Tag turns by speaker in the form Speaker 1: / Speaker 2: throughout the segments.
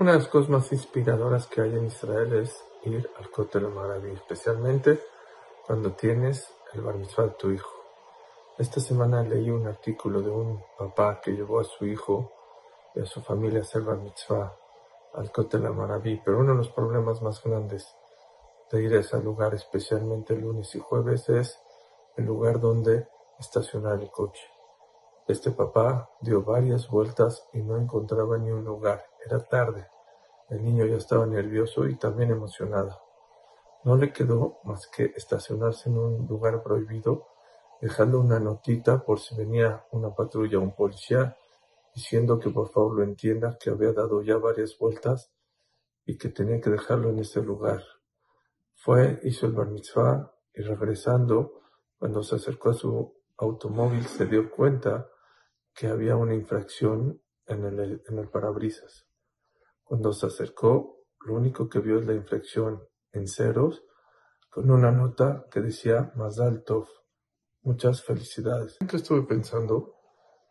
Speaker 1: Una de las cosas más inspiradoras que hay en Israel es ir al Kotel Maraví, especialmente cuando tienes el bar mitzvah de tu hijo. Esta semana leí un artículo de un papá que llevó a su hijo y a su familia a hacer bar mitzvah al Kotel Maraví, pero uno de los problemas más grandes de ir a ese lugar, especialmente lunes y jueves, es el lugar donde estacionar el coche. Este papá dio varias vueltas y no encontraba ni un lugar. Era tarde. El niño ya estaba nervioso y también emocionado. No le quedó más que estacionarse en un lugar prohibido, dejando una notita por si venía una patrulla o un policía, diciendo que por favor lo entienda, que había dado ya varias vueltas y que tenía que dejarlo en ese lugar. Fue, hizo el bar mitzvah y regresando, cuando se acercó a su automóvil se dio cuenta que había una infracción en el, en el parabrisas. Cuando se acercó, lo único que vio es la infracción en ceros con una nota que decía Mazal Tov. Muchas felicidades. Siempre estuve pensando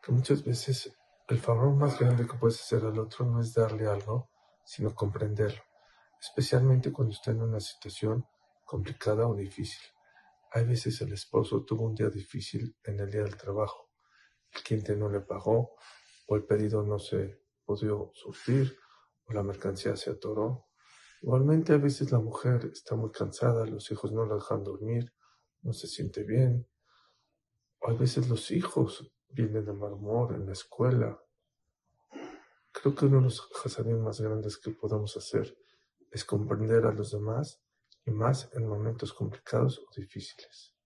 Speaker 1: que muchas veces el favor más grande que puedes hacer al otro no es darle algo, sino comprenderlo, especialmente cuando está en una situación complicada o difícil. Hay veces el esposo tuvo un día difícil en el día del trabajo el cliente no le pagó, o el pedido no se pudo surtir, o la mercancía se atoró. Igualmente a veces la mujer está muy cansada, los hijos no la dejan dormir, no se siente bien. O a veces los hijos vienen de mal humor en la escuela. Creo que uno de los hasadim más grandes que podemos hacer es comprender a los demás y más en momentos complicados o difíciles.